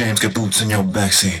Those lies.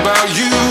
about you.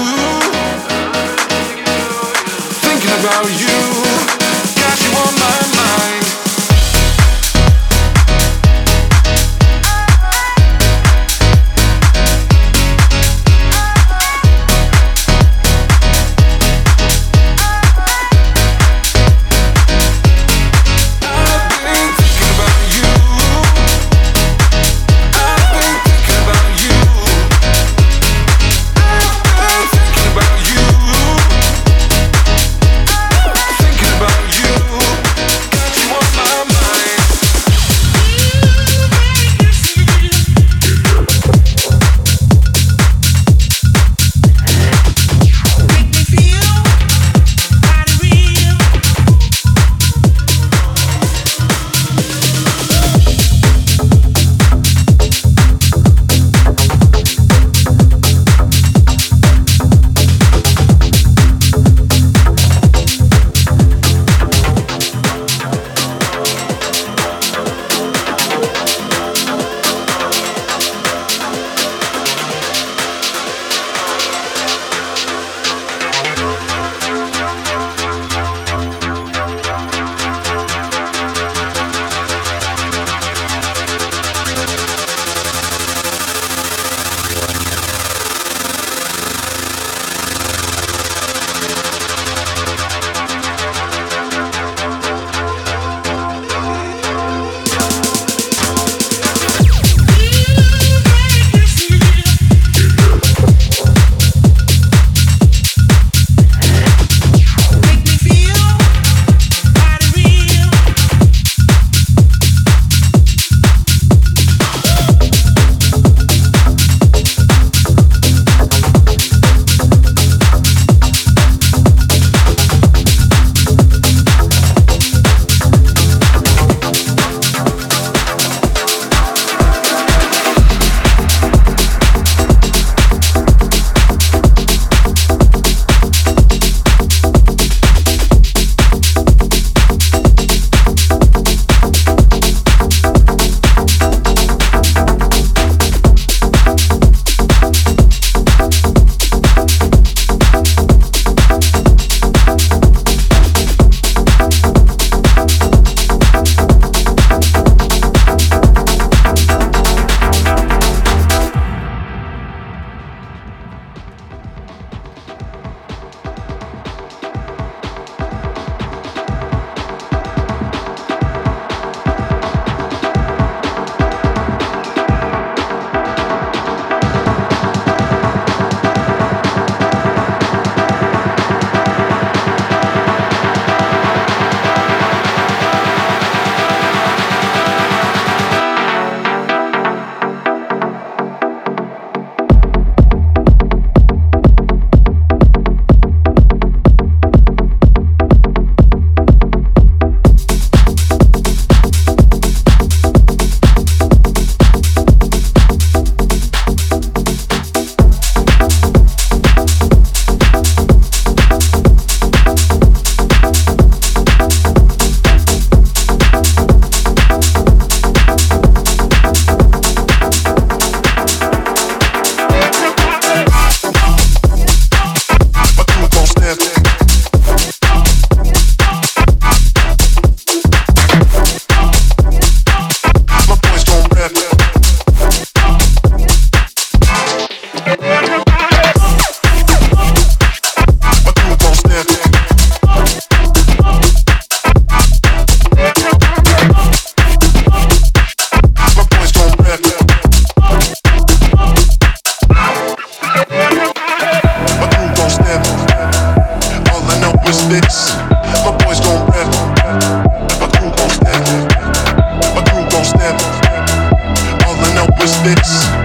This.